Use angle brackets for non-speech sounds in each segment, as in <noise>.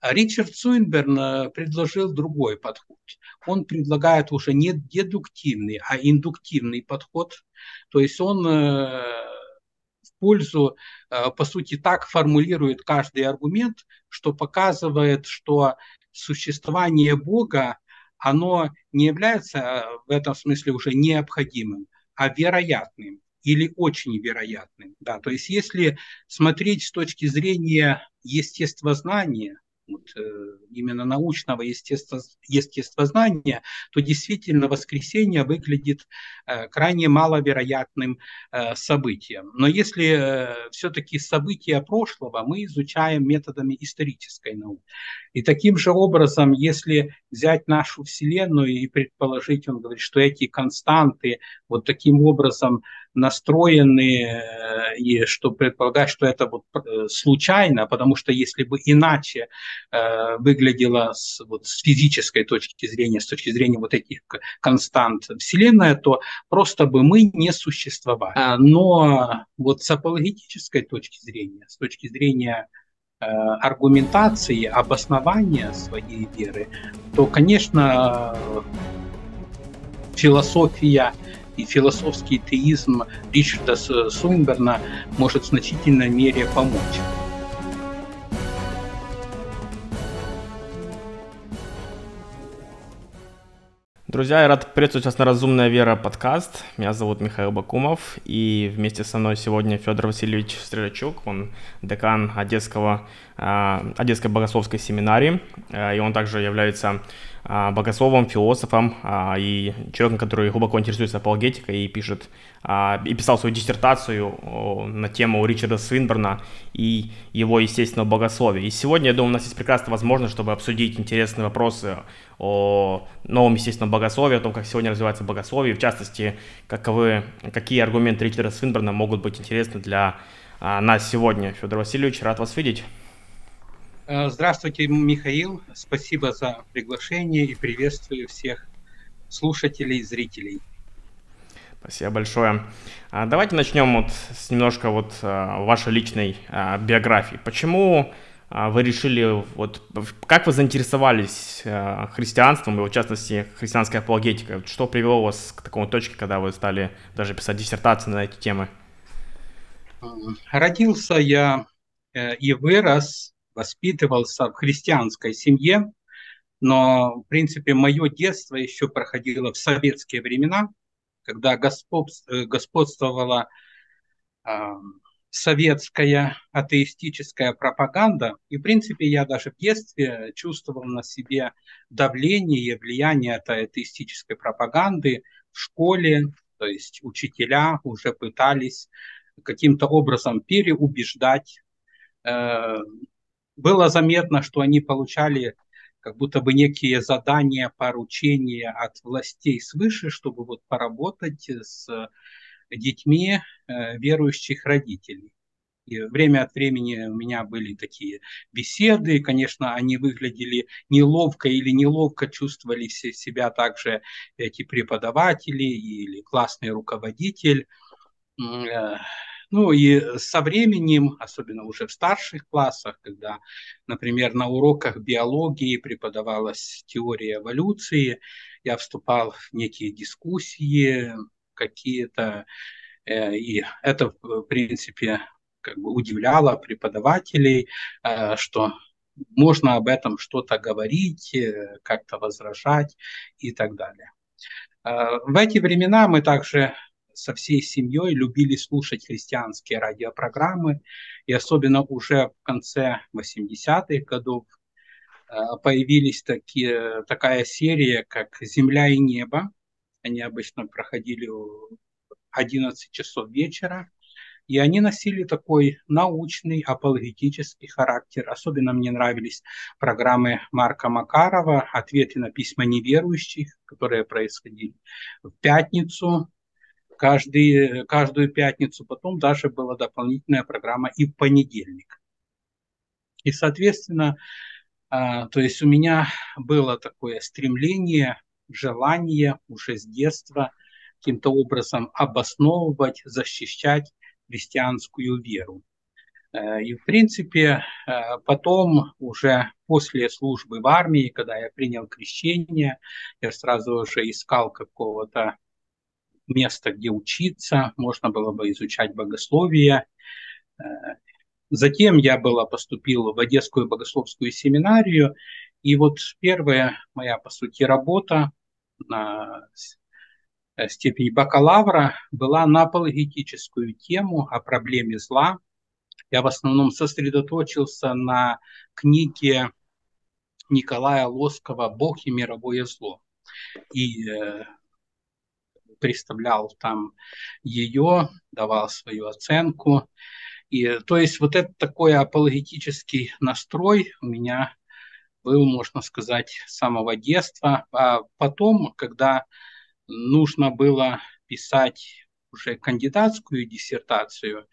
А Ричард Суинберн э, предложил другой подход. Он предлагает уже не дедуктивный, а индуктивный подход. То есть он э, в пользу, э, по сути, так формулирует каждый аргумент, что показывает, что существование Бога, оно не является в этом смысле уже необходимым, а вероятным или очень вероятным. Да. То есть если смотреть с точки зрения естествознания, вот, э, именно научного естество, естествознания, то действительно воскресенье выглядит э, крайне маловероятным э, событием. Но если все-таки события прошлого мы изучаем методами исторической науки. И таким же образом, если взять нашу Вселенную и предположить, он говорит, что эти константы вот таким образом настроены, э, и что предполагать, что это вот э, случайно, потому что если бы иначе э, выглядело с, вот, с физической точки зрения, с точки зрения вот этих констант Вселенная, то просто бы мы не существовали. А, но вот с апологетической точки зрения, с точки зрения аргументации, обоснования своей веры, то, конечно, философия и философский теизм Ричарда Суинберна может в значительной мере помочь. Друзья, я рад приветствовать вас на «Разумная вера» подкаст. Меня зовут Михаил Бакумов, и вместе со мной сегодня Федор Васильевич Стрелячук, он декан Одесского, э, Одесской богословской семинарии, э, и он также является богословом, философом а, и человеком, который глубоко интересуется апологетикой и пишет а, и писал свою диссертацию на тему Ричарда Свинберна и его естественного богословия. И сегодня, я думаю, у нас есть прекрасная возможность, чтобы обсудить интересные вопросы о новом естественном богословии, о том, как сегодня развивается богословие, в частности, каковы, какие аргументы Ричарда Свинберна могут быть интересны для нас сегодня. Федор Васильевич, рад вас видеть. Э, здравствуйте, Михаил. Спасибо за приглашение и приветствую всех слушателей и зрителей. Спасибо большое. А, давайте начнем вот с немножко вот а, вашей личной а, биографии. Почему вы решили, вот, как вы заинтересовались христианством и, в частности, христианской апологетикой? Что привело вас к такому точке, когда вы стали даже писать диссертации на эти темы? Родился я э, и вырос воспитывался в христианской семье, но, в принципе, мое детство еще проходило в советские времена, когда э, господствовала э, советская атеистическая пропаганда. И, в принципе, я даже в детстве чувствовал на себе давление влияние этой атеистической пропаганды в школе, то есть учителя уже пытались каким-то образом переубеждать э, было заметно, что они получали как будто бы некие задания, поручения от властей свыше, чтобы вот поработать с детьми э, верующих родителей. И время от времени у меня были такие беседы, конечно, они выглядели неловко или неловко чувствовали себя также эти преподаватели или классный руководитель. Ну и со временем, особенно уже в старших классах, когда, например, на уроках биологии преподавалась теория эволюции, я вступал в некие дискуссии какие-то, э, и это, в принципе, как бы удивляло преподавателей, э, что можно об этом что-то говорить, э, как-то возражать и так далее. В эти времена мы также со всей семьей любили слушать христианские радиопрограммы, и особенно уже в конце 80-х годов э, появились такие, такая серия, как «Земля и небо». Они обычно проходили в 11 часов вечера, и они носили такой научный, апологетический характер. Особенно мне нравились программы Марка Макарова «Ответы на письма неверующих», которые происходили в пятницу каждый, каждую пятницу. Потом даже была дополнительная программа и в понедельник. И, соответственно, а, то есть у меня было такое стремление, желание уже с детства каким-то образом обосновывать, защищать христианскую веру. И, в принципе, потом уже после службы в армии, когда я принял крещение, я сразу же искал какого-то места, где учиться, можно было бы изучать богословие. Затем я была, поступил в Одесскую богословскую семинарию, и вот первая моя, по сути, работа на степени бакалавра была на апологетическую тему о проблеме зла. Я в основном сосредоточился на книге Николая Лоскова «Бог и мировое зло». И э, представлял там ее, давал свою оценку. И, то есть вот это такой апологетический настрой у меня был, можно сказать, с самого детства. А потом, когда нужно было писать уже кандидатскую диссертацию,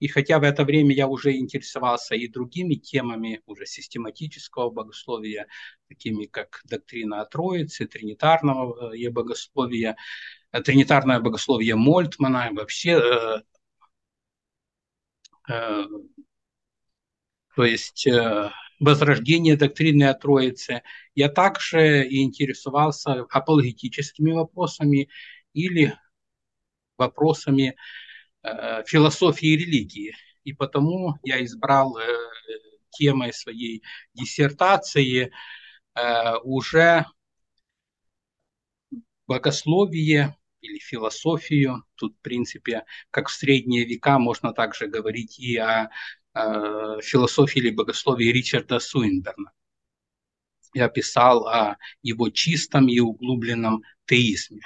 и хотя в это время я уже интересовался и другими темами уже систематического богословия, такими как доктрина о Троице, тринитарного э, богословия, тринитарное богословие Мольтмана, вообще э, э, то есть э, возрождение доктрины о Троице. Я также интересовался апологетическими вопросами или вопросами философии и религии. И потому я избрал темой своей диссертации уже богословие или философию. Тут, в принципе, как в средние века, можно также говорить и о э, философии или богословии Ричарда Суинберна. Я писал о его чистом и углубленном теизме.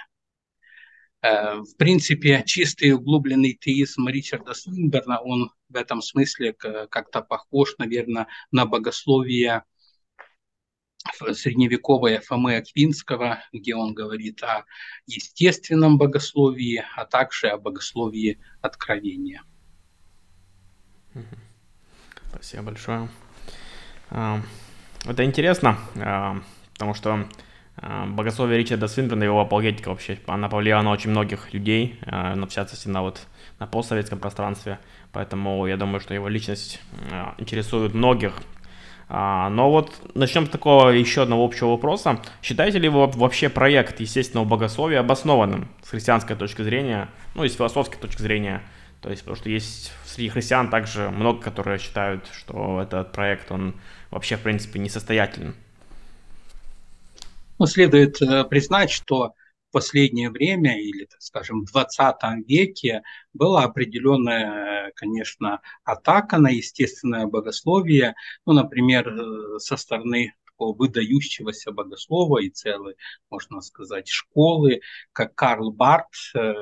Э, в принципе, чистый углубленный теизм Ричарда Суинберна, он в этом смысле как-то похож, наверное, на богословие средневековое Фомы Аквинского, где он говорит о естественном богословии, а также о богословии откровения. Спасибо большое. А, это интересно, а, потому что а, богословие Ричарда Свинберна, его апологетика вообще, она повлияла на очень многих людей, на в частности на вот на постсоветском пространстве, поэтому я думаю, что его личность интересует многих. Но вот начнем с такого еще одного общего вопроса. Считаете ли вы вообще проект естественного богословия обоснованным с христианской точки зрения, ну и с философской точки зрения? То есть, потому что есть среди христиан также много, которые считают, что этот проект, он вообще, в принципе, несостоятелен. Ну, следует э, признать, что последнее время, или, так скажем, в 20 веке, была определенная, конечно, атака на естественное богословие, ну, например, э, со стороны такого выдающегося богослова и целой, можно сказать, школы, как Карл Барт, э,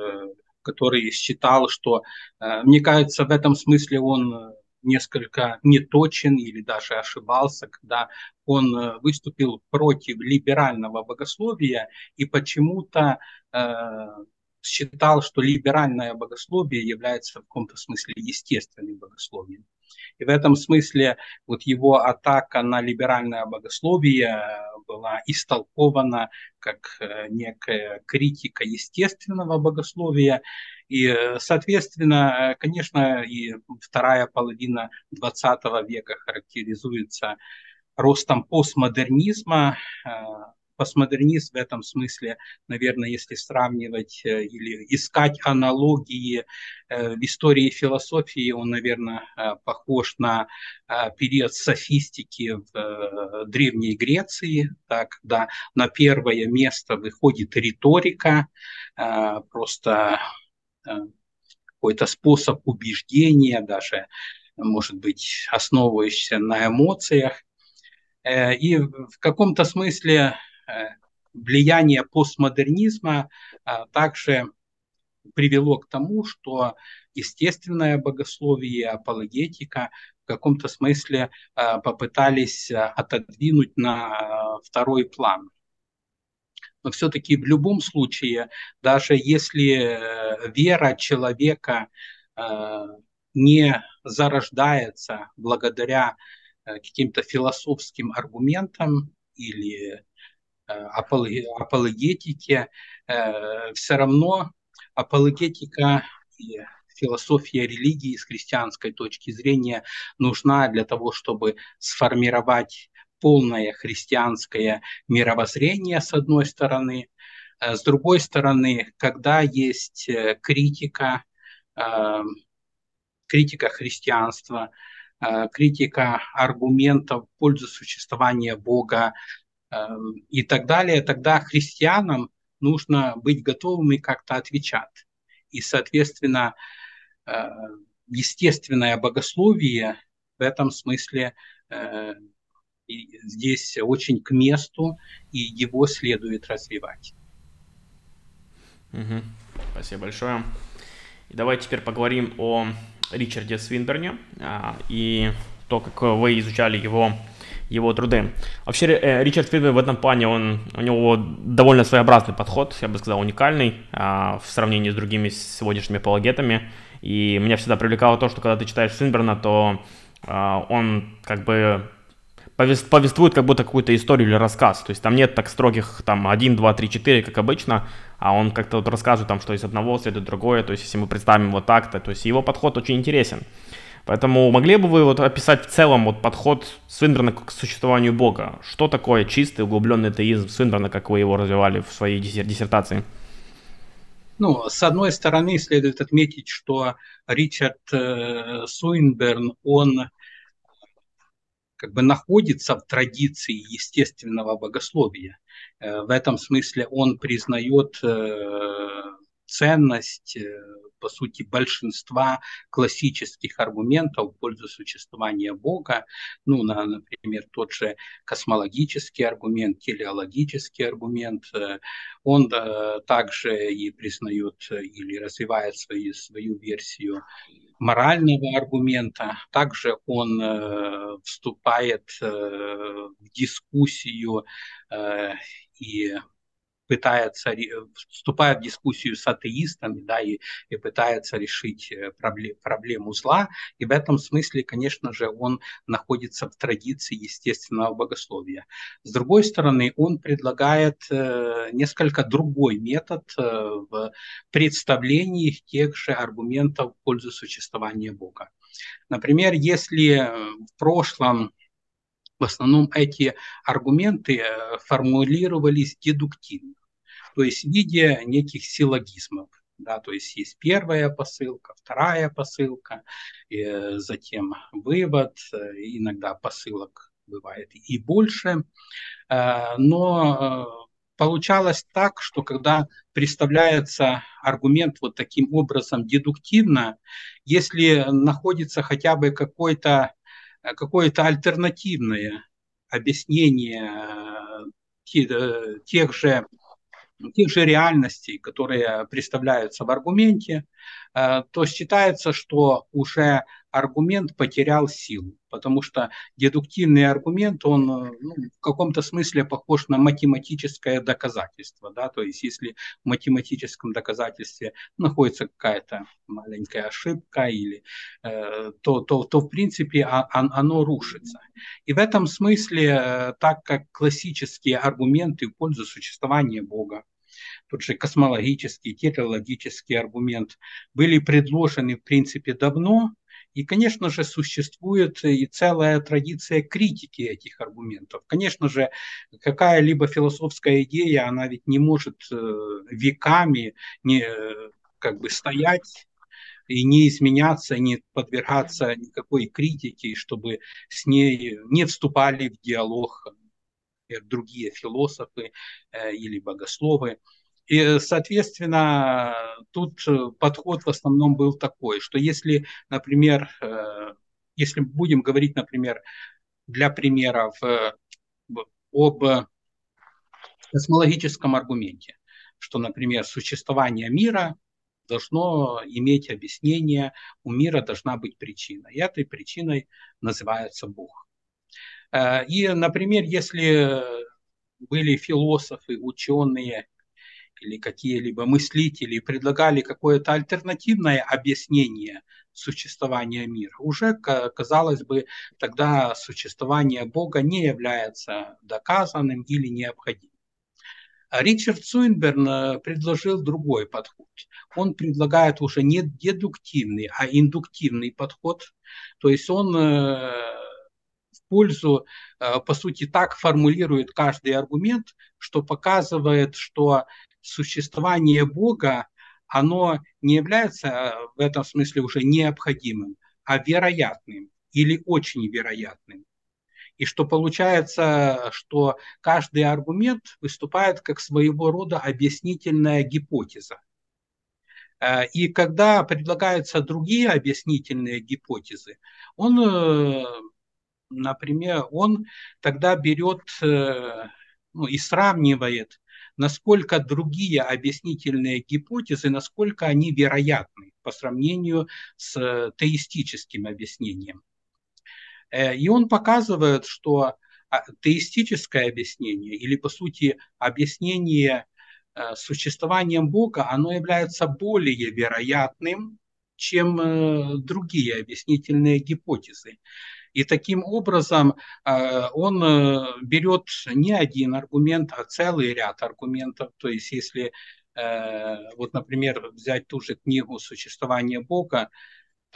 который считал, что, э, мне кажется, в этом смысле он несколько неточен или даже ошибался, когда он э, выступил против либерального богословия и почему-то э, считал, что либеральное богословие является в каком-то смысле естественным богословием. И в этом смысле вот его атака на либеральное богословие была истолкована как э, некая критика естественного богословия. И, э, соответственно, э, конечно, и вторая половина XX века характеризуется ростом постмодернизма, постмодернизм в этом смысле, наверное, если сравнивать э, или искать аналогии э, в истории философии, он, наверное, э, похож на период софистики в Древней Греции, так, когда на первое место выходит риторика, просто какой-то способ убеждения, даже, может быть, основывающийся на эмоциях. И в каком-то смысле влияние постмодернизма а, также привело к тому, что естественное богословие апологетика в каком-то смысле а, попытались а, отодвинуть на второй план. Но все-таки в любом случае, даже если э, вера человека не зарождается благодаря э, каким-то философским аргументам или апологетике, э, все равно апологетика и философия религии с христианской точки зрения нужна для того, чтобы сформировать полное христианское мировоззрение, с одной стороны. С другой стороны, когда есть критика, критика христианства, критика аргументов в пользу существования Бога и так далее, тогда христианам нужно быть готовыми как-то отвечать. И, соответственно, э, естественное богословие в этом смысле э, здесь очень к месту, и его следует развивать. Угу. Спасибо большое. И давай теперь поговорим о Ричарде Свинберне а, и то, как вы изучали его его труды. Вообще, э, Ричард Фридман в этом плане, он, у него довольно своеобразный подход, я бы сказал, уникальный а, в сравнении с другими сегодняшними апологетами. И меня всегда привлекало то, что когда ты читаешь Свинберна, то а, он как бы повествует как будто какую-то историю или рассказ. То есть там нет так строгих там 1, 2, 3, 4, как обычно, а он как-то вот рассказывает там, что из одного следует другое. То есть если мы представим вот так-то, то есть его подход очень интересен. Поэтому могли бы вы вот описать в целом вот подход Свинберна к существованию Бога? Что такое чистый углубленный теизм Свинберна, как вы его развивали в своей диссертации? Ну, с одной стороны, следует отметить, что Ричард э, Суинберн, он как бы находится в традиции естественного богословия. Э, в этом смысле он признает э, ценность э, по сути, большинства классических аргументов в пользу существования Бога, ну, на, например, тот же космологический аргумент, телеологический аргумент, э, он да, также и признает или развивает свои, свою версию морального аргумента. Также он э, вступает э, в дискуссию э, и пытается, вступает в дискуссию с атеистами, да, и, и пытается решить э, проблем, проблему зла. И в этом смысле, конечно же, он находится в традиции естественного богословия. С другой стороны, он предлагает э, несколько другой метод э, в представлении тех же аргументов в пользу существования Бога. Например, если в прошлом в основном эти аргументы формулировались дедуктивно, то есть в виде неких силлогизмов. Да, то есть есть первая посылка, вторая посылка, э, затем вывод, э, иногда посылок бывает и больше. Но получалось так, что когда представляется аргумент вот таким образом дедуктивно, если находится хотя бы какой-то Э, какое-то альтернативное объяснение э, э, тех же тех же реальностей, которые представляются в аргументе, то считается, что уже аргумент потерял силу, потому что дедуктивный аргумент, он ну, в каком-то смысле похож на математическое доказательство. Да? То есть если в математическом доказательстве находится какая-то маленькая ошибка, или, э, то, то, то в принципе а, а, оно рушится. И в этом смысле, э, так как классические аргументы в пользу существования Бога, тот же космологический, телеологический аргумент, были предложены в принципе давно, и, конечно же, существует и целая традиция критики этих аргументов. Конечно же, какая-либо философская идея, она ведь не может э, веками не, э, как бы стоять и не изменяться, не подвергаться никакой критике, чтобы с ней не вступали в диалог другие философы э, или богословы. И, соответственно, тут подход в основном был такой, что если, например, э, если будем говорить, например, для примера в, об космологическом аргументе, что, например, существование мира должно иметь объяснение, у мира должна быть причина. И этой причиной называется Бог. Э, и, например, если были философы, ученые или какие-либо мыслители предлагали какое-то альтернативное объяснение существования мира, уже, казалось бы, тогда существование Бога не является доказанным или необходимым. Ричард Суинберн э, предложил другой подход. Он предлагает уже не дедуктивный, а индуктивный подход. То есть он э, в пользу, э, по сути, так формулирует каждый аргумент, что показывает, что существование Бога, оно не является в этом смысле уже необходимым, а вероятным или очень вероятным. И что получается, что каждый аргумент выступает как своего рода объяснительная гипотеза. Э, и когда предлагаются другие объяснительные гипотезы, он, э, например, он тогда берет э, ну, и сравнивает, насколько другие объяснительные гипотезы, насколько они вероятны по сравнению с теистическим объяснением. Э, и он показывает, что а, теистическое объяснение или, по сути, объяснение э, существованием Бога, оно является более вероятным, чем э, другие объяснительные гипотезы. И таким образом он берет не один аргумент, а целый ряд аргументов. То есть если, вот, например, взять ту же книгу «Существование Бога»,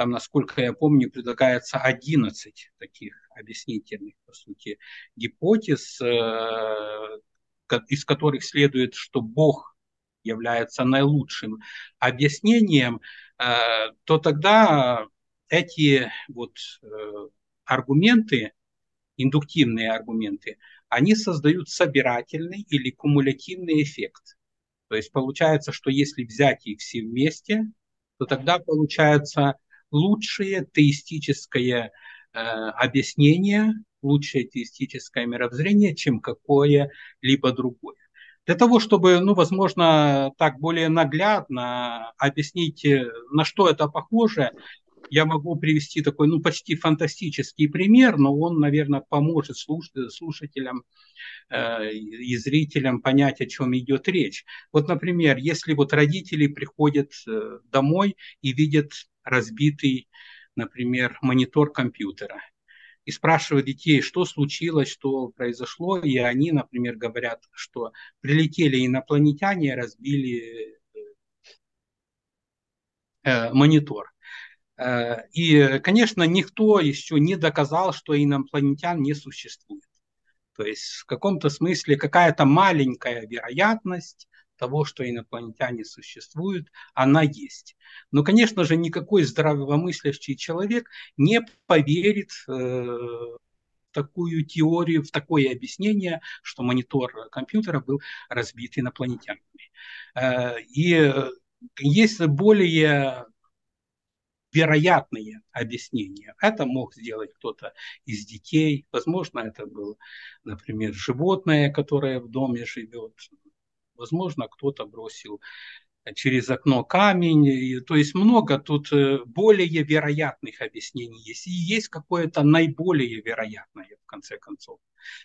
там, насколько я помню, предлагается 11 таких объяснительных, по сути, гипотез, э, из которых следует, что Бог является наилучшим объяснением, э, то тогда эти вот э, аргументы, индуктивные аргументы, они создают собирательный или кумулятивный эффект. То есть получается, что если взять их все вместе, то тогда получается лучшее теистическое э, объяснение, лучшее теистическое мировоззрение, чем какое-либо другое. Для того, чтобы, ну, возможно, так более наглядно объяснить, э, на что это похоже, я могу привести такой, ну, почти фантастический пример, но он, наверное, поможет слуш слушателям э, и зрителям понять, о чем идет речь. Вот, например, если вот родители приходят э, домой и видят разбитый, например, монитор компьютера. И спрашивают детей, что случилось, что произошло, и они, например, говорят, что прилетели инопланетяне, разбили э, монитор. Э, и, конечно, никто еще не доказал, что инопланетян не существует. То есть в каком-то смысле какая-то маленькая вероятность того, что инопланетяне существуют, она есть. Но, конечно же, никакой здравомыслящий человек не поверит э, в такую теорию, в такое объяснение, что монитор компьютера был разбит инопланетянами. Э, и есть более вероятные объяснения. Это мог сделать кто-то из детей, возможно, это было, например, животное, которое в доме живет, Возможно, кто-то бросил через окно камень. То есть много тут э, более вероятных объяснений есть. И есть какое-то наиболее вероятное, в конце концов.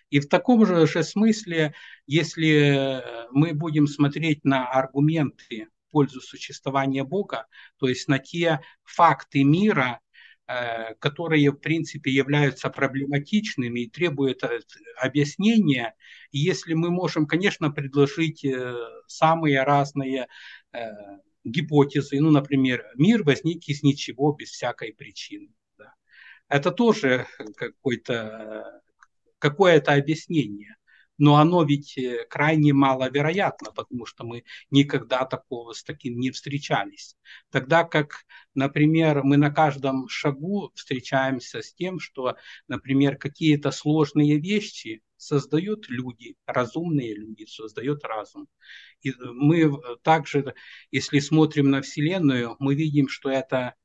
И в таком же, же смысле, если мы будем смотреть на аргументы пользу существования Бога, то есть на те факты мира, Э, которые, в принципе, являются проблематичными и требуют э, объяснения. Если мы можем, конечно, предложить э, самые разные гипотезы, ну, например, мир возник из ничего, без всякой причины. Это тоже какое-то какое-то объяснение но оно ведь э, крайне маловероятно, потому что мы никогда такого с таким не встречались. Тогда как, например, мы на каждом шагу встречаемся с тем, что, например, какие-то сложные вещи создают люди, разумные люди, создает разум. И мы также, если смотрим на Вселенную, мы видим, что это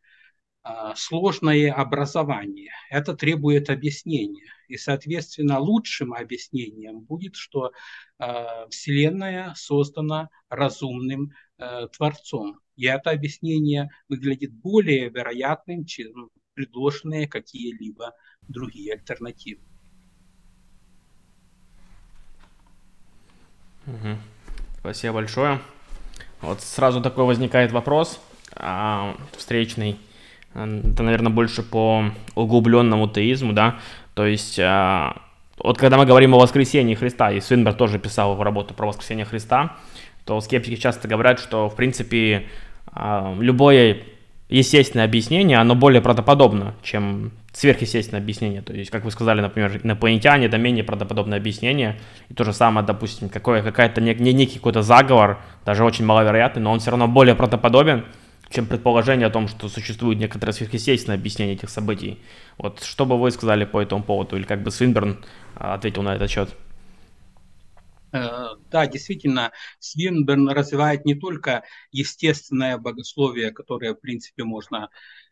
а, сложное образование. Это требует объяснения. И, соответственно, лучшим объяснением будет, что э, Вселенная создана разумным э, Творцом. И это объяснение выглядит более вероятным, чем предложенные какие-либо другие альтернативы. Спасибо большое. Вот сразу такой возникает вопрос а, встречный это, наверное, больше по углубленному теизму, да, то есть а, вот когда мы говорим о воскресении Христа, и Свинберг тоже писал работу про воскресение Христа, то скептики часто говорят, что, в принципе, а, любое естественное объяснение, оно более правдоподобно, чем сверхъестественное объяснение. То есть, как вы сказали, например, инопланетяне, это менее правдоподобное объяснение. И то же самое, допустим, какой, какая-то не, не, некий какой-то заговор, даже очень маловероятный, но он все равно более правдоподобен, чем предположение о том, что существует некоторое сверхъестественное объяснение этих событий. Вот что бы вы сказали по этому поводу, или как бы Свинберн а, ответил на этот счет? Э, да, действительно, Свинберн развивает не только естественное богословие, которое, в принципе, можно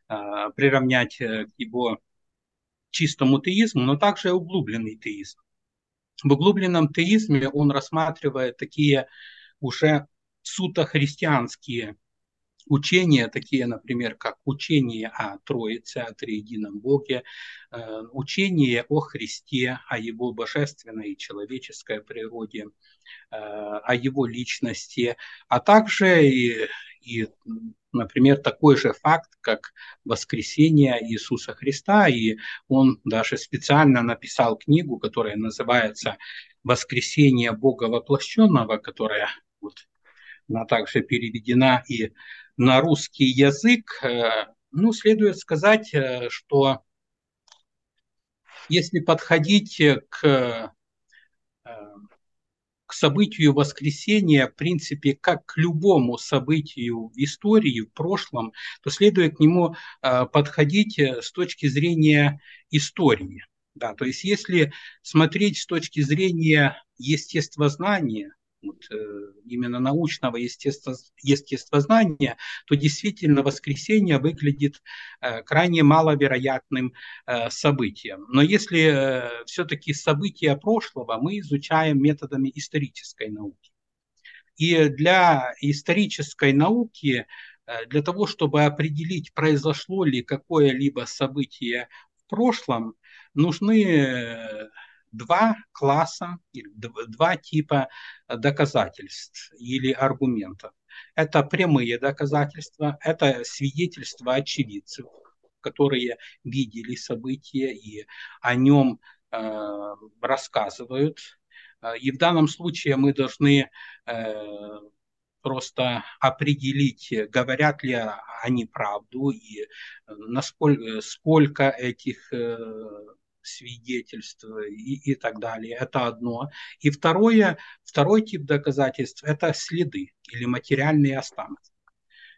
э, приравнять э, к его чистому теизму, но также углубленный теизм. В углубленном теизме он рассматривает такие уже сутохристианские учения, такие, например, как учение о Троице, о Триедином Боге, э, учение о Христе, о Его божественной и человеческой природе, э, о Его личности, а также и, и например, такой же факт, как воскресение Иисуса Христа, и он даже специально написал книгу, которая называется «Воскресение Бога воплощенного», которая вот, она также переведена и на русский язык, э, ну, следует сказать, э, что если подходить к, э, к событию воскресения, в принципе, как к любому событию в истории, в прошлом, то следует к нему подходить с точки зрения истории. Да, то есть если смотреть с точки зрения естествознания, вот, э, именно научного естество, естествознания, то действительно воскресенье выглядит э, крайне маловероятным э, событием. Но если все-таки события прошлого мы изучаем методами исторической науки. И для исторической науки, для того, чтобы определить, произошло ли какое-либо событие в прошлом, нужны два класса, два типа доказательств или аргументов. Это прямые доказательства, это свидетельства очевидцев, которые видели события и о нем э, рассказывают. И в данном случае мы должны э, просто определить, говорят ли они правду и насколько сколько этих э, свидетельств и, и так далее. Это одно. И второе, второй тип доказательств – это следы или материальные останки.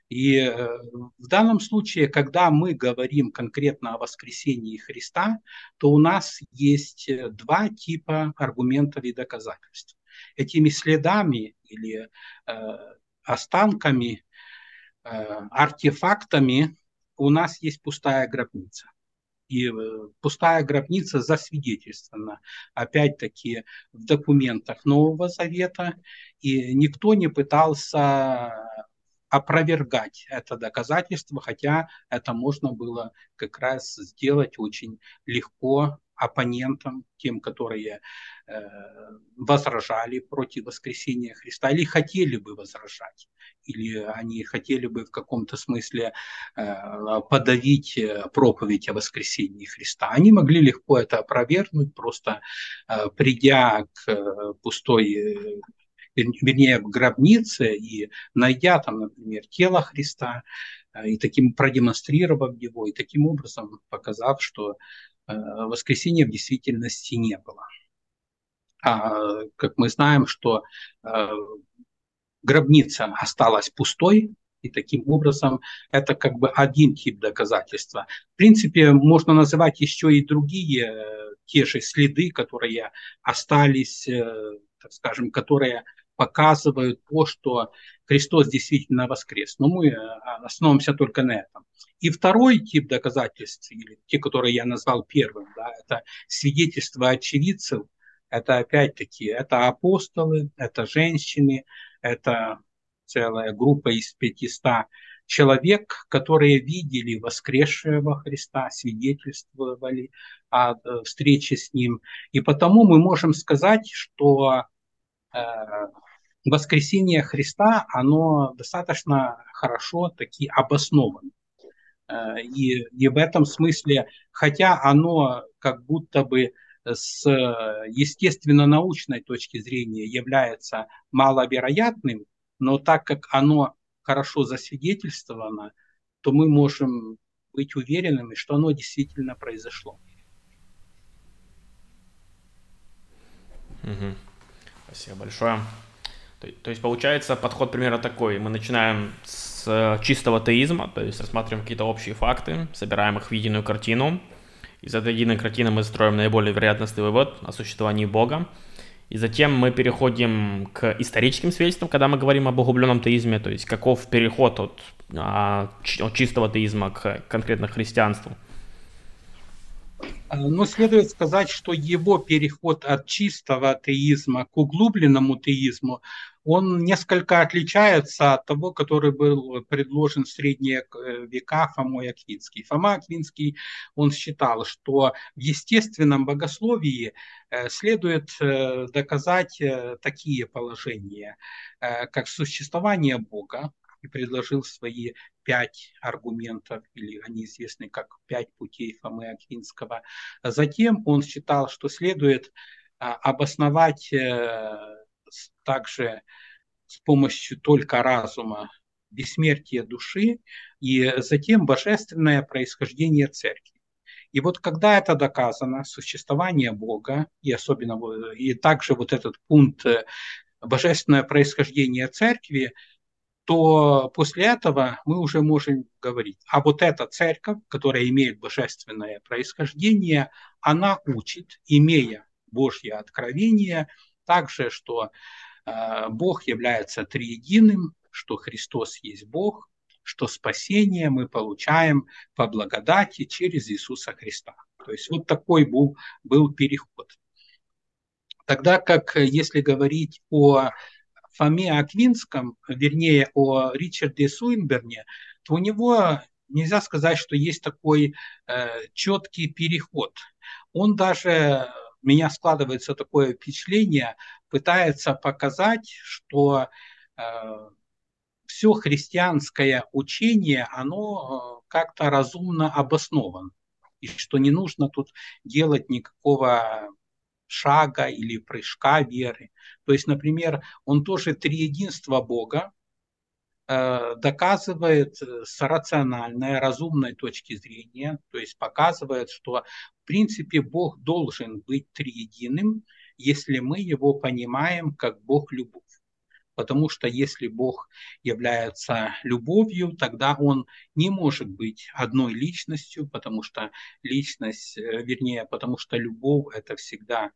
И э, в данном случае, когда мы говорим конкретно о воскресении Христа, то у нас есть э, два типа аргументов и доказательств. Этими следами или э, останками, э, артефактами у нас есть пустая гробница и э, пустая гробница засвидетельствована, опять-таки, в документах Нового Завета, и никто не пытался опровергать это доказательство, хотя это можно было как раз сделать очень легко оппонентам, тем, которые э, возражали против воскресения Христа или хотели бы возражать, или они хотели бы в каком-то смысле э, подавить э, проповедь о воскресении Христа. Они могли легко это опровергнуть, просто э, придя к э, пустой э, вернее, в гробнице и найдя там, например, тело Христа, и таким продемонстрировав его, и таким образом показав, что Э, воскресенья в действительности не было. А, как мы знаем, что э, гробница осталась пустой, и таким образом это как бы один тип доказательства. В принципе, можно называть еще и другие э, те же следы, которые остались, так скажем, которые показывают то, что Христос действительно воскрес. Но мы основываемся только на этом. И второй тип доказательств, или те, которые я назвал первым, да, это свидетельства очевидцев, это опять-таки, это апостолы, это женщины, это целая группа из 500 человек, которые видели воскресшего Христа, свидетельствовали о э, встрече с Ним. И потому мы можем сказать, что э, воскресение Христа, оно достаточно хорошо таки обосновано. Э, и, и в этом смысле, хотя оно как будто бы с естественно-научной точки зрения является маловероятным, но так как оно хорошо засвидетельствовано, то мы можем быть уверенными, что оно действительно произошло. Угу. Спасибо большое. То, есть получается подход примерно такой. Мы начинаем с чистого теизма, то есть рассматриваем какие-то общие факты, собираем их в единую картину. Из этой единой картины мы строим наиболее вероятностный вывод о существовании Бога. И затем мы переходим к историческим свидетельствам, когда мы говорим об углубленном теизме, то есть каков переход от, а, от чистого теизма к конкретно христианству. А, но следует сказать, что его переход от чистого атеизма к углубленному теизму, он несколько отличается от того, который был предложен в средние э, века Фомой Аквинский. Фома Аквинский, он считал, что в естественном богословии э, следует э, доказать такие положения, как существование Бога, и предложил свои пять аргументов, или они известны как пять путей Фомы Аквинского. Затем он считал, что следует обосновать э, также с помощью только разума бессмертие души и затем божественное происхождение церкви. И вот когда это доказано, существование Бога, и особенно и также вот этот пункт э, божественное происхождение церкви, то после этого мы уже можем говорить. А вот эта церковь, которая имеет божественное происхождение, она учит, имея Божье откровение, также, что э, Бог является триединым, что Христос есть Бог, что спасение мы получаем по благодати через Иисуса Христа. То есть вот такой был, был переход. Тогда как, если говорить о Фоме Аквинском, вернее, о Ричарде Суинберне, то у него нельзя сказать, что есть такой э, четкий переход. Он даже, меня складывается такое впечатление, пытается показать, что э, все христианское учение, оно э, как-то разумно обосновано. И что не нужно тут делать никакого шага или прыжка веры. То есть, например, он тоже триединство Бога доказывает э, с рациональной, разумной точки зрения, то есть показывает, что в принципе Бог должен быть триединым, если мы его понимаем как Бог любовь. Потому что если Бог является любовью, тогда Он не может быть одной личностью, потому что личность, э, вернее, потому что любовь – это всегда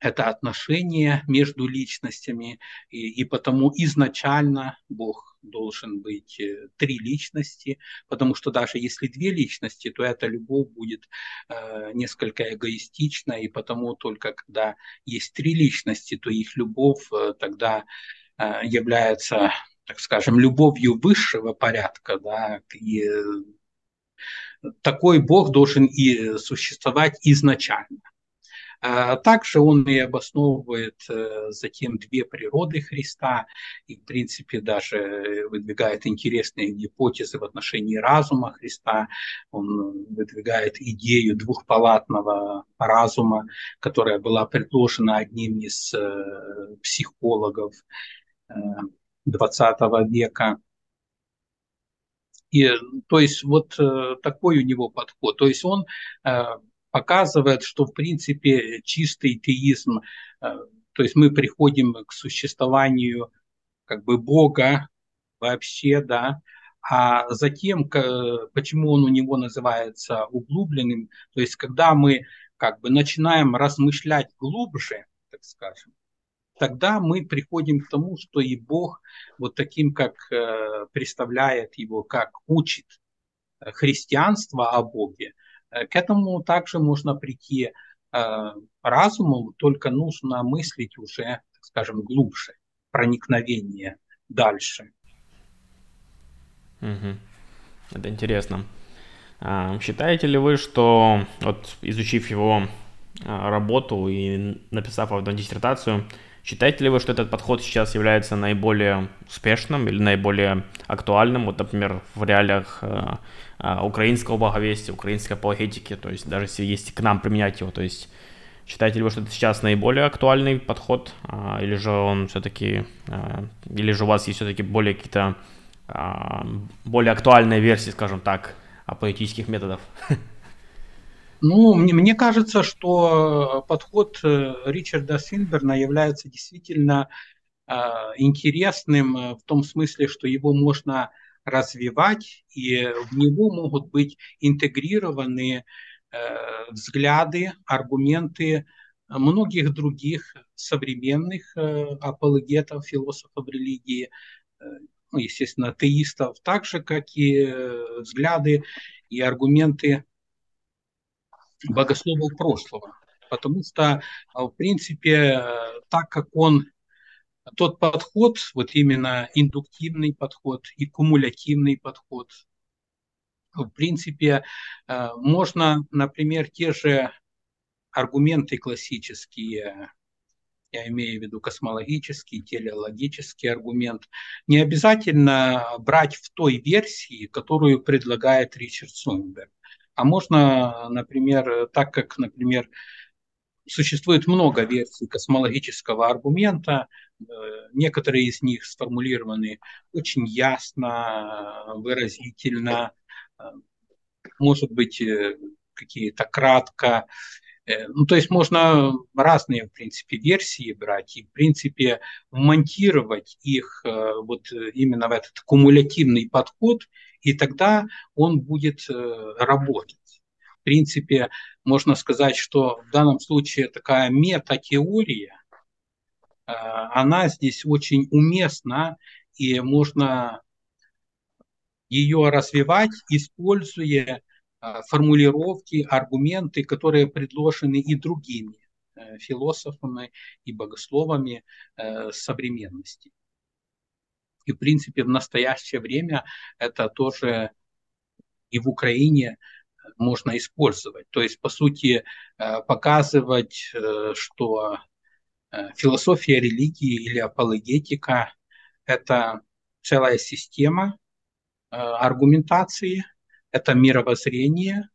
это отношения между личностями, и, и потому изначально Бог должен быть э, три личности, потому что даже если две личности, то эта любовь будет э, несколько эгоистична, и потому только когда есть три личности, то их любовь э, тогда э, является, так скажем, любовью высшего порядка, да, и э, такой Бог должен и существовать изначально. А также он и обосновывает э, затем две природы Христа и, в принципе, даже выдвигает интересные гипотезы в отношении разума Христа. Он выдвигает идею двухпалатного разума, которая была предложена одним из э, психологов XX э, века. И, то есть вот такой у него подход. То есть он показывает, что в принципе чистый теизм, э, то есть мы приходим к существованию как бы Бога вообще, да, а затем, почему он у него называется углубленным, то есть когда мы как бы начинаем размышлять глубже, так скажем, тогда мы приходим к тому, что и Бог вот таким, как э, представляет его, как учит э, христианство о Боге, к этому также можно прийти э, разумом, только нужно мыслить уже, так скажем, глубже, проникновение дальше. Угу. Это интересно. А, считаете ли вы, что вот изучив его а, работу и написав одну диссертацию, Считаете ли вы, что этот подход сейчас является наиболее успешным или наиболее актуальным, вот, например, в реалиях э, э, украинского боговестия, украинской апологетики, то есть даже если есть к нам применять его, то есть считаете ли вы, что это сейчас наиболее актуальный подход, э, или же он все-таки, э, или же у вас есть все-таки более какие-то э, более актуальные версии, скажем так, апологетических методов? <laughs> Ну, мне, мне кажется, что подход э, Ричарда Синберна является действительно э, интересным в том смысле, что его можно развивать, и в него могут быть интегрированы э, взгляды, аргументы многих других современных э, апологетов, философов религии, э, ну, естественно, атеистов, так же, как и э, взгляды и аргументы богословов прошлого. Потому что, а, в принципе, так как он, тот подход, вот именно индуктивный подход и кумулятивный подход, в принципе, а, можно, например, те же аргументы классические, я имею в виду космологический, телеологический аргумент, не обязательно брать в той версии, которую предлагает Ричард Сойнберг. А можно, например, так как, например, существует много версий космологического аргумента, э, некоторые из них сформулированы очень ясно, выразительно, э, может быть, э, какие-то кратко. Ну, то есть можно разные, в принципе, версии брать и, в принципе, монтировать их вот именно в этот кумулятивный подход – и тогда он будет э, работать. В принципе, можно сказать, что в данном случае такая метатеория, э, она здесь очень уместна, и можно ее развивать, используя э, формулировки, аргументы, которые предложены и другими философами и богословами современности. И, в принципе, в настоящее время это тоже и в Украине можно использовать. То есть, по сути, э, показывать, э, что э, философия религии или апологетика – это целая система аргументации, это мировоззрение,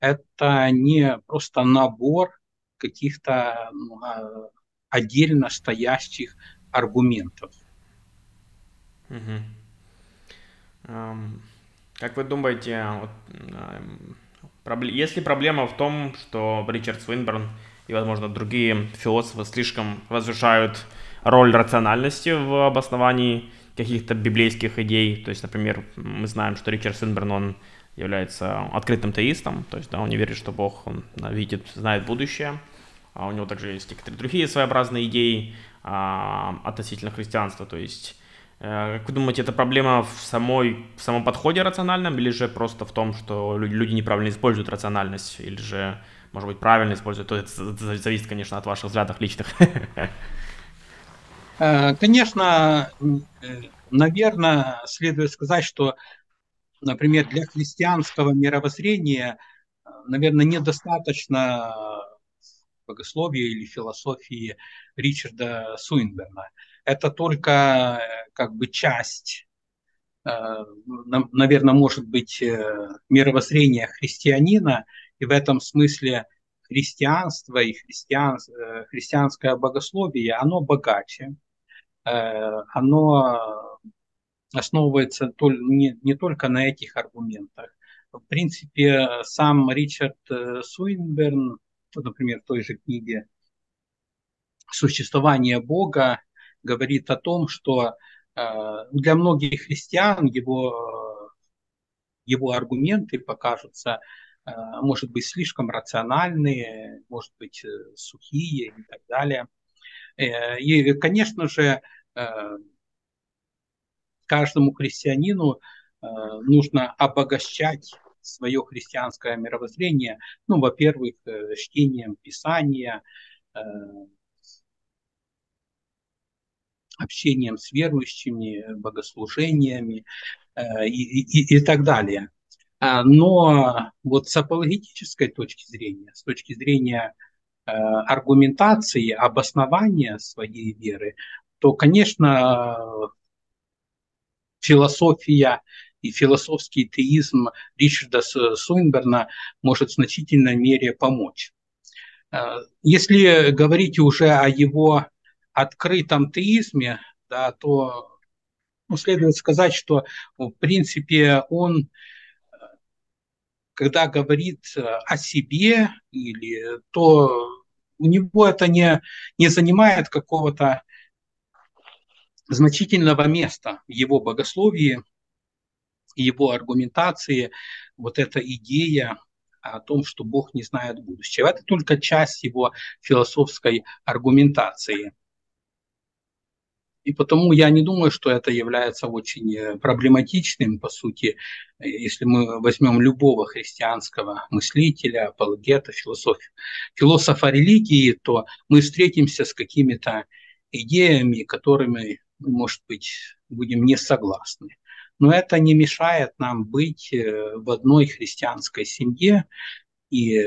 это не просто набор каких-то ну, а, отдельно стоящих аргументов. Угу. Как вы думаете, вот, есть ли проблема в том, что Ричард Свинберн и, возможно, другие философы слишком возвышают роль рациональности в обосновании каких-то библейских идей? То есть, например, мы знаем, что Ричард Свинберн, он является открытым теистом, то есть да, он не верит, что Бог он видит, знает будущее, а у него также есть некоторые другие своеобразные идеи а, относительно христианства, то есть как вы думаете, это проблема в, самой, в самом подходе рациональном или же просто в том, что люди неправильно используют рациональность, или же, может быть, правильно используют? То это зависит, конечно, от ваших взглядов личных. Э, конечно, э, наверное, следует сказать, что, например, для христианского мировоззрения, наверное, недостаточно богословия или философии Ричарда Суинберна это только э, как бы часть, э, наверное, может быть, э, мировоззрения христианина, и в этом смысле христианство и христиан, христианское богословие, оно богаче, оно основывается не, не только на этих аргументах. В принципе, сам Ричард Суинберн, например, в той же книге «Существование Бога», говорит о том, что э, для многих христиан его, его аргументы покажутся, э, может быть, слишком рациональные, может быть, э, сухие и так далее. И, конечно же, каждому христианину нужно обогащать свое христианское мировоззрение, ну, во-первых, чтением Писания, общением с верующими, богослужениями э, и, и, и так далее. А, но вот с апологетической точки зрения, с точки зрения аргументации, обоснования своей веры, то, конечно, философия и философский теизм Ричарда Суинберна может в значительной мере помочь. Если говорить уже о его открытом теизме, да, то ну, следует сказать, что в принципе он когда говорит э, о себе, или, то у него это не, не занимает какого-то значительного места в его богословии, его аргументации, вот эта идея о том, что Бог не знает будущего. Это только часть его философской аргументации – и потому я не думаю, что это является очень э, проблематичным, по сути, э, если мы возьмем любого христианского мыслителя, апологета, философа, философа религии, то мы встретимся с какими-то идеями, которыми, может быть, будем не согласны. Но это не мешает нам быть э, в одной христианской семье и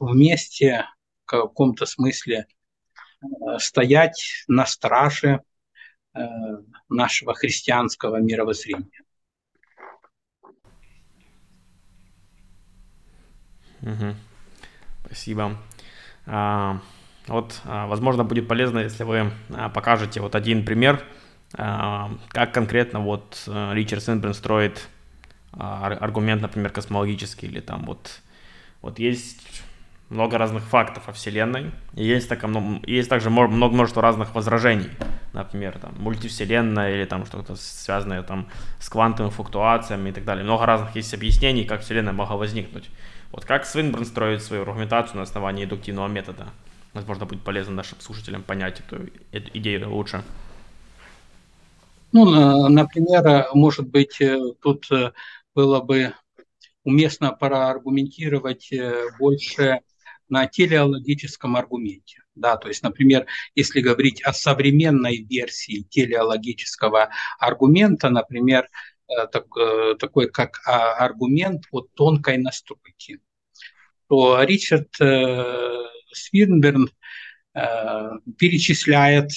вместе в каком-то смысле стоять на страже нашего христианского мировоззрения. Угу. Спасибо. А, вот, а, возможно, будет полезно, если вы а, покажете вот один пример, а, как конкретно вот а, Ричард Сенберн строит аргумент, например, космологический, или там вот, вот есть много разных фактов о Вселенной. И есть, так, есть также много, множество разных возражений. Например, там, мультивселенная или там что-то связанное там, с квантовыми флуктуациями и так далее. Много разных есть объяснений, как Вселенная могла возникнуть. Вот как Свинберн строит свою аргументацию на основании индуктивного метода? Возможно, будет полезно нашим слушателям понять эту, идею лучше. Ну, например, может быть, э, тут э, было бы уместно проаргументировать э, больше на телеологическом аргументе. Да, то есть, например, если говорить о современной версии телеологического аргумента, например, э, э, такой как а, аргумент о тонкой настройке, то Ричард э, Свирнберн перечисляет,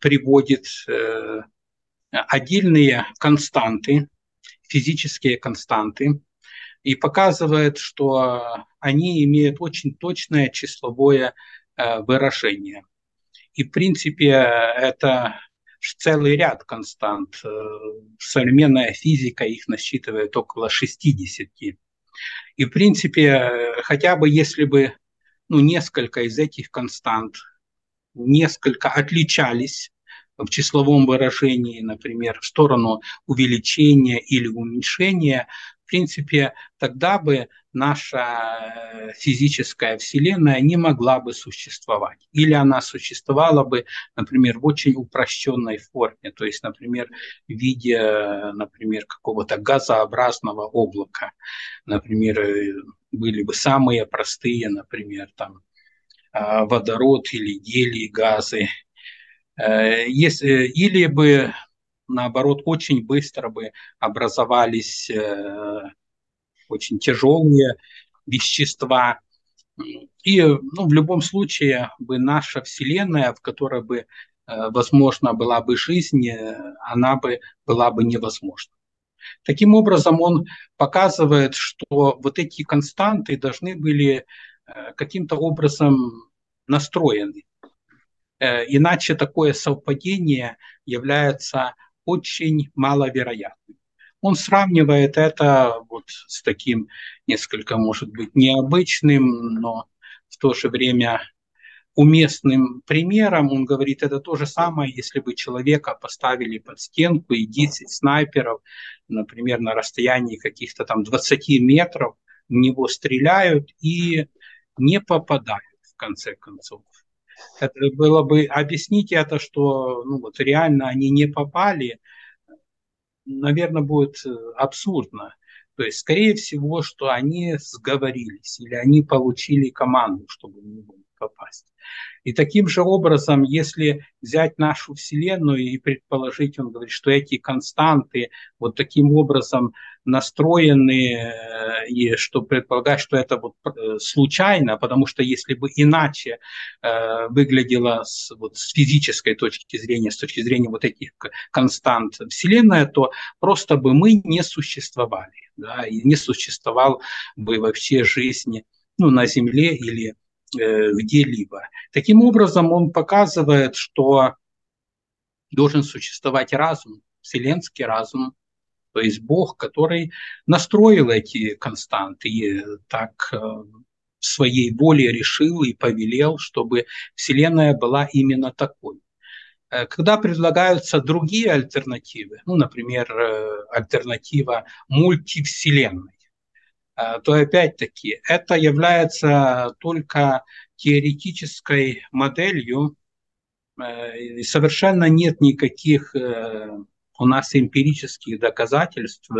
приводит отдельные константы, физические константы, и показывает, что они имеют очень точное числовое э, выражение. И, в принципе, это целый ряд констант. Э, современная физика их насчитывает около 60. И, в принципе, хотя бы если бы ну, несколько из этих констант несколько отличались в числовом выражении, например, в сторону увеличения или уменьшения, в принципе, тогда бы наша э, физическая Вселенная не могла бы существовать. Или она существовала бы, например, в очень упрощенной форме, то есть, например, в виде, например, какого-то газообразного облака. Например, э, были бы самые простые, например, там, а, водород или гелий, газы. Э, если, или бы наоборот, очень быстро бы образовались э, очень тяжелые вещества. И ну, в любом случае бы наша Вселенная, в которой бы, э, возможно, была бы жизнь, э, она бы была бы невозможна. Таким образом, он показывает, что вот эти константы должны были каким-то образом настроены. Иначе такое совпадение является очень маловероятным. Он сравнивает это вот с таким несколько, может быть, необычным, но в то же время уместным примером. Он говорит, это то же самое, если бы человека поставили под стенку и 10 снайперов, например, на расстоянии каких-то там 20 метров, в него стреляют и не попадают в конце концов. Это было бы объяснить это, что ну, вот реально они не попали, наверное, будет э, абсурдно. То есть, скорее всего, что они сговорились или они получили команду, чтобы не попасть. И таким же образом, если взять нашу Вселенную и предположить, он говорит, что эти константы вот таким образом настроены, э, и что предполагать, что это вот э, случайно, потому что если бы иначе э, выглядело с, вот, с физической точки зрения, с точки зрения вот этих констант Вселенная, то просто бы мы не существовали, да, и не существовал бы вообще жизни ну, на Земле или где-либо. Таким образом, он показывает, что должен существовать разум, вселенский разум, то есть Бог, который настроил эти константы и так э, в своей воле решил и повелел, чтобы Вселенная была именно такой. Э, когда предлагаются другие альтернативы, ну, например, э, альтернатива мультивселенной, то опять-таки это является только теоретической моделью, и совершенно нет никаких у нас эмпирических доказательств,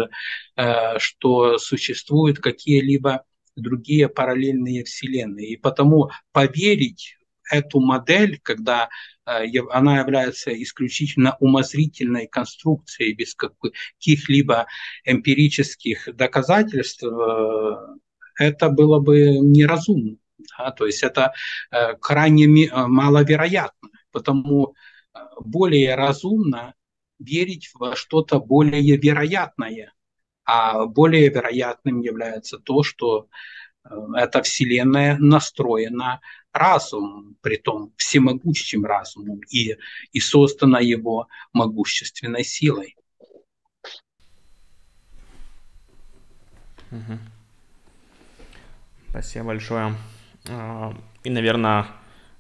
э, что существуют какие-либо другие параллельные вселенные. И потому поверить эту модель, когда э, она является исключительно умозрительной конструкцией без каких-либо эмпирических доказательств, э, это было бы неразумно. Да? То есть это крайне маловероятно. Потому более разумно верить во что-то более вероятное. А более вероятным является то, что э, эта Вселенная настроена разумом, притом всемогущим разумом, и, и создана его могущественной силой. Спасибо большое. А, и, наверное,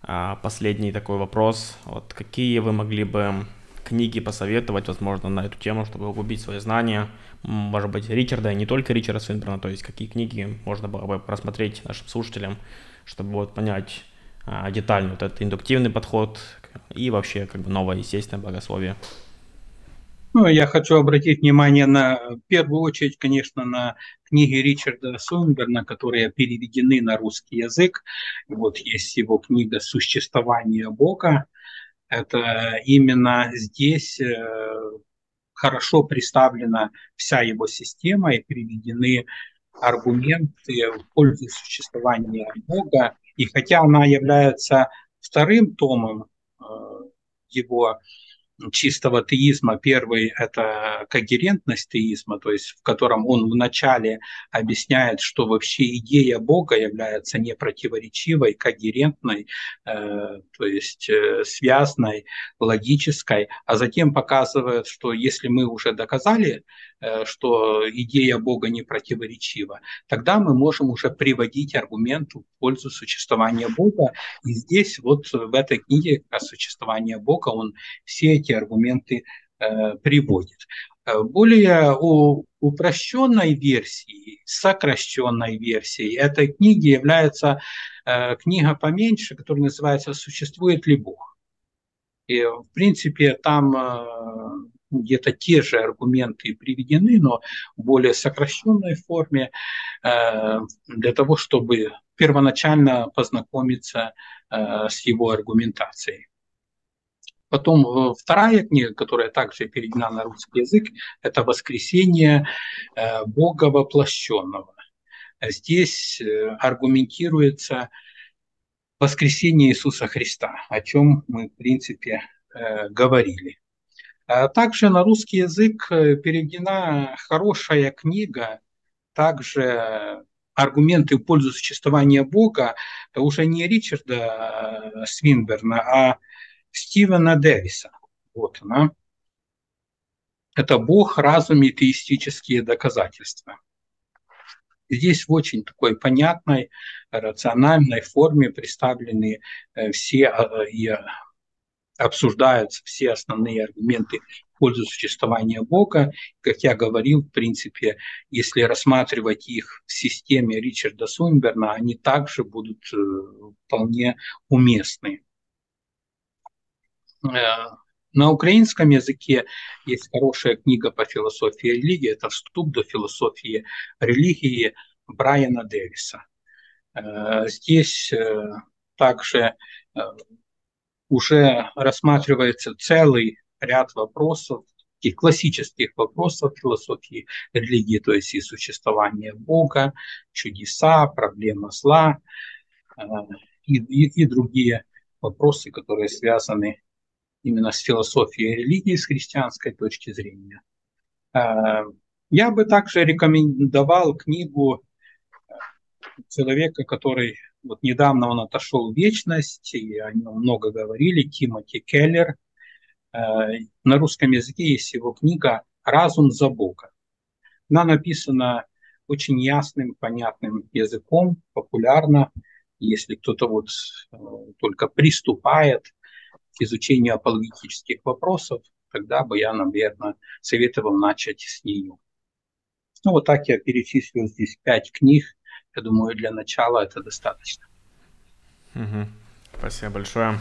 а, последний такой вопрос. Вот какие вы могли бы книги посоветовать, возможно, на эту тему, чтобы углубить свои знания. Может быть, Ричарда, и не только Ричарда Свинберна, то есть какие книги можно было бы просмотреть нашим слушателям, чтобы вот понять а, детально вот этот индуктивный подход и вообще как бы новое естественное богословие. Ну, я хочу обратить внимание на, в первую очередь, конечно, на книги Ричарда Сунберна, которые переведены на русский язык. Вот есть его книга «Существование Бога», это именно здесь э, хорошо представлена вся его система и приведены аргументы в пользу существования Бога. И хотя она является вторым томом э, его чистого теизма. Первый – это когерентность теизма, то есть в котором он вначале объясняет, что вообще идея Бога является непротиворечивой, когерентной, э, то есть э, связной, логической, а затем показывает, что если мы уже доказали, э, что идея Бога не противоречива, тогда мы можем уже приводить аргументы в пользу существования Бога. И здесь вот в этой книге о существовании Бога он все эти аргументы э, приводит. Э, более упрощенной версии, сокращенной версией этой книги является э, книга поменьше, которая называется «Существует ли Бог?». И, в принципе, там где-то те же аргументы приведены, но в более сокращенной форме, для того, чтобы первоначально познакомиться с его аргументацией. Потом э, вторая книга, которая также переведена на русский язык, это «Воскресение э, Бога воплощенного». Здесь э, аргументируется воскресение Иисуса Христа, о чем мы, в принципе, говорили. А также на русский язык переведена хорошая книга, также аргументы в пользу существования Бога уже не Ричарда Свинберна, а Стивена Дэвиса. Вот она. Это Бог, разум и теистические доказательства. Здесь в очень такой понятной, рациональной форме представлены э, все э, и обсуждаются все основные аргументы в пользу существования Бога. Как я говорил, в принципе, если рассматривать их в системе Ричарда Сунберна, они также будут э, вполне уместны. Э, на украинском языке есть хорошая книга по философии религии, это «Вступ до философии религии» Брайана Дэвиса. Э, здесь э, также уже рассматривается целый ряд вопросов, таких классических вопросов философии религии, то есть и существование Бога, чудеса, проблема зла и, и, и другие вопросы, которые связаны именно с философией религии, с христианской точки зрения. Э, я бы также рекомендовал книгу человека, который вот недавно он отошел в вечность, и о нем много говорили, Тимоти Келлер. Э, на русском языке есть его книга «Разум за Бога». Она написана очень ясным, понятным языком, популярно. Если кто-то вот э, только приступает изучению апологетических вопросов, тогда бы я, наверное, советовал начать с нее. Ну, вот так я перечислил здесь пять книг. Я думаю, для начала это достаточно. Угу. Спасибо большое.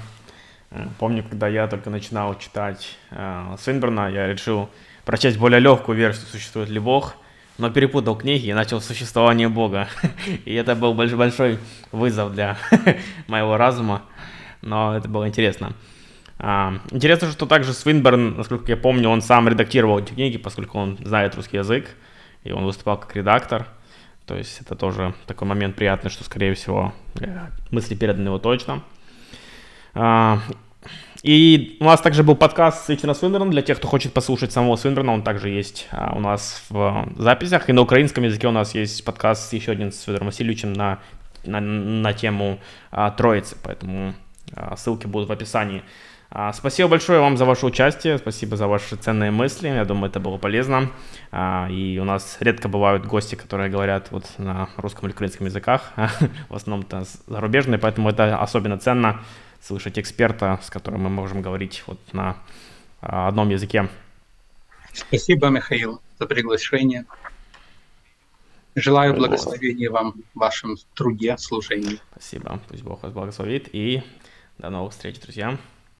Э, помню, когда я только начинал читать э, Свинберна, я решил прочесть более легкую версию «Существует ли Бог?», но перепутал книги и начал «Существование Бога». <laughs> И это был большой вызов для <laughs> моего разума, но это было интересно. А, интересно, что также Свинберн, насколько я помню, он сам редактировал эти книги, поскольку он знает русский язык, и он выступал как редактор. То есть это тоже такой момент приятный, что, скорее всего, э, мысли переданы его точно. А, и у нас также был подкаст с Ичина Свинберном. Для тех, кто хочет послушать самого Свинберна, он также есть а, у нас в записях. И на украинском языке у нас есть подкаст еще один с Федором Васильевичем на, на, на тему а, Троицы. Поэтому ссылки будут в описании. А, спасибо большое вам за ваше участие, спасибо за ваши ценные мысли, я думаю, это было полезно. А, и у нас редко бывают гости, которые говорят вот на русском или украинском языках, <laughs> в основном-то зарубежные, поэтому это особенно ценно слышать эксперта, с которым мы можем говорить вот на а, одном языке. Спасибо, Михаил, за приглашение. Желаю благословения вам в вашем труде, служении. Спасибо. Пусть Бог вас благословит. И до новых встреч, друзья.